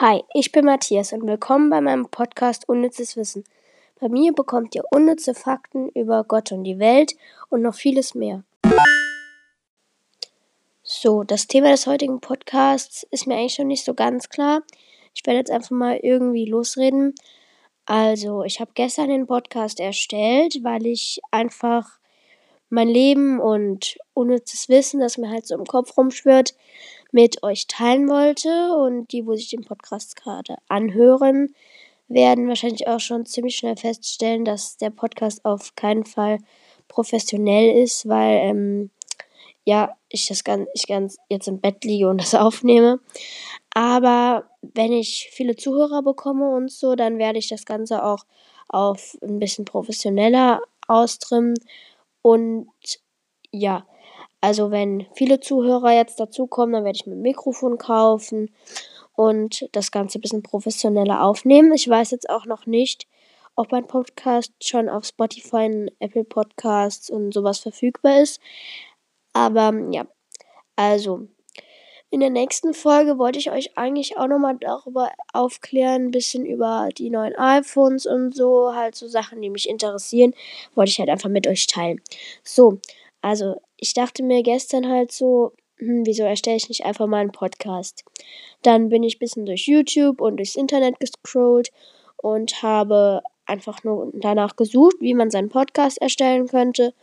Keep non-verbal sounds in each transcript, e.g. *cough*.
Hi, ich bin Matthias und willkommen bei meinem Podcast Unnützes Wissen. Bei mir bekommt ihr unnütze Fakten über Gott und die Welt und noch vieles mehr. So, das Thema des heutigen Podcasts ist mir eigentlich schon nicht so ganz klar. Ich werde jetzt einfach mal irgendwie losreden. Also, ich habe gestern den Podcast erstellt, weil ich einfach mein Leben und unnützes Wissen, das mir halt so im Kopf rumschwirrt, mit euch teilen wollte. Und die, wo sich den Podcast gerade anhören, werden wahrscheinlich auch schon ziemlich schnell feststellen, dass der Podcast auf keinen Fall professionell ist, weil ähm, ja, ich das ganz, ich ganz jetzt im Bett liege und das *laughs* aufnehme. Aber wenn ich viele Zuhörer bekomme und so, dann werde ich das Ganze auch auf ein bisschen professioneller austrimmen. Und ja, also wenn viele Zuhörer jetzt dazukommen, dann werde ich mir ein Mikrofon kaufen und das Ganze ein bisschen professioneller aufnehmen. Ich weiß jetzt auch noch nicht, ob mein Podcast schon auf Spotify und Apple Podcasts und sowas verfügbar ist. Aber ja, also in der nächsten Folge wollte ich euch eigentlich auch nochmal darüber aufklären, ein bisschen über die neuen iPhones und so, halt so Sachen, die mich interessieren, wollte ich halt einfach mit euch teilen. So, also ich dachte mir gestern halt so, hm, wieso erstelle ich nicht einfach mal einen Podcast? Dann bin ich ein bisschen durch YouTube und durchs Internet gescrollt und habe einfach nur danach gesucht, wie man seinen Podcast erstellen könnte.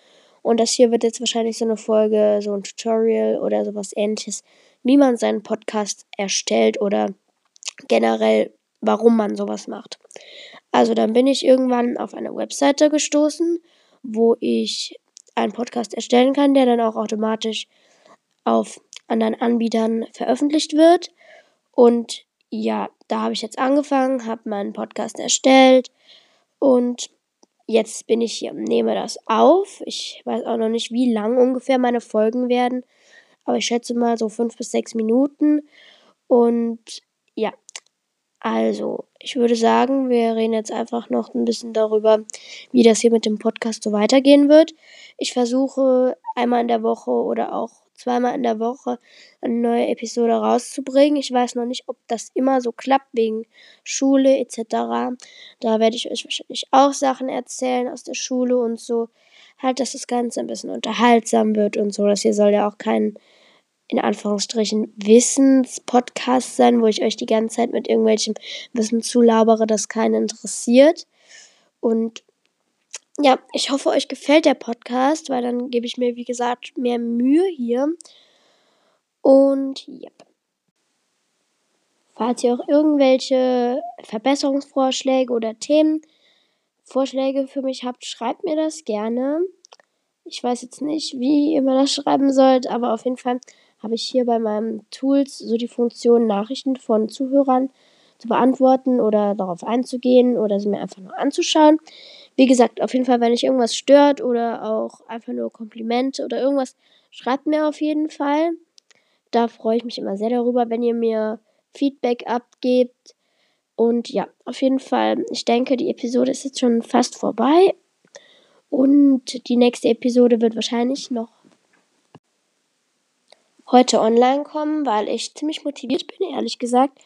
Und das hier wird jetzt wahrscheinlich so eine Folge, so ein Tutorial oder sowas ähnliches, wie man seinen Podcast erstellt oder generell, warum man sowas macht. Also dann bin ich irgendwann auf eine Webseite gestoßen, wo ich einen Podcast erstellen kann, der dann auch automatisch auf anderen Anbietern veröffentlicht wird. Und ja, da habe ich jetzt angefangen, habe meinen Podcast erstellt und jetzt bin ich hier, nehme das auf. Ich weiß auch noch nicht, wie lang ungefähr meine Folgen werden, aber ich schätze mal so fünf bis sechs Minuten. Und ja, also, ich würde sagen, wir reden jetzt einfach noch ein bisschen darüber, wie das hier mit dem Podcast so weitergehen wird. Ich versuche einmal in der Woche oder auch zweimal in der Woche eine neue Episode rauszubringen. Ich weiß noch nicht, ob das immer so klappt wegen Schule etc. Da werde ich euch wahrscheinlich auch Sachen erzählen aus der Schule und so. Halt, dass das Ganze ein bisschen unterhaltsam wird und so. Das hier soll ja auch kein in Anführungsstrichen Wissenspodcast sein, wo ich euch die ganze Zeit mit irgendwelchem Wissen zulabere, das keinen interessiert. Und ja, ich hoffe, euch gefällt der Podcast, weil dann gebe ich mir, wie gesagt, mehr Mühe hier. Und ja. Falls ihr auch irgendwelche Verbesserungsvorschläge oder Themenvorschläge für mich habt, schreibt mir das gerne. Ich weiß jetzt nicht, wie ihr mir das schreiben sollt, aber auf jeden Fall habe ich hier bei meinem Tools so die Funktion, Nachrichten von Zuhörern zu beantworten oder darauf einzugehen oder sie mir einfach nur anzuschauen. Wie gesagt, auf jeden Fall, wenn euch irgendwas stört oder auch einfach nur Komplimente oder irgendwas, schreibt mir auf jeden Fall. Da freue ich mich immer sehr darüber, wenn ihr mir Feedback abgebt. Und ja, auf jeden Fall, ich denke, die Episode ist jetzt schon fast vorbei. Und die nächste Episode wird wahrscheinlich noch heute online kommen, weil ich ziemlich motiviert bin, ehrlich gesagt.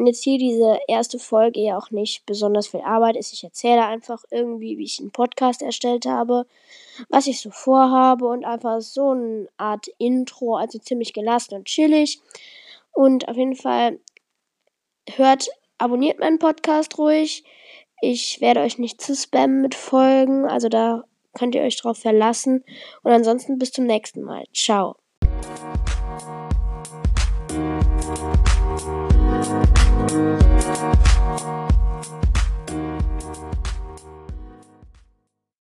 Und jetzt hier diese erste Folge ja auch nicht besonders viel Arbeit ist. Ich erzähle einfach irgendwie, wie ich einen Podcast erstellt habe, was ich so vorhabe und einfach so eine Art Intro, also ziemlich gelassen und chillig. Und auf jeden Fall hört, abonniert meinen Podcast ruhig. Ich werde euch nicht zu spammen mit Folgen, also da könnt ihr euch drauf verlassen. Und ansonsten bis zum nächsten Mal. Ciao.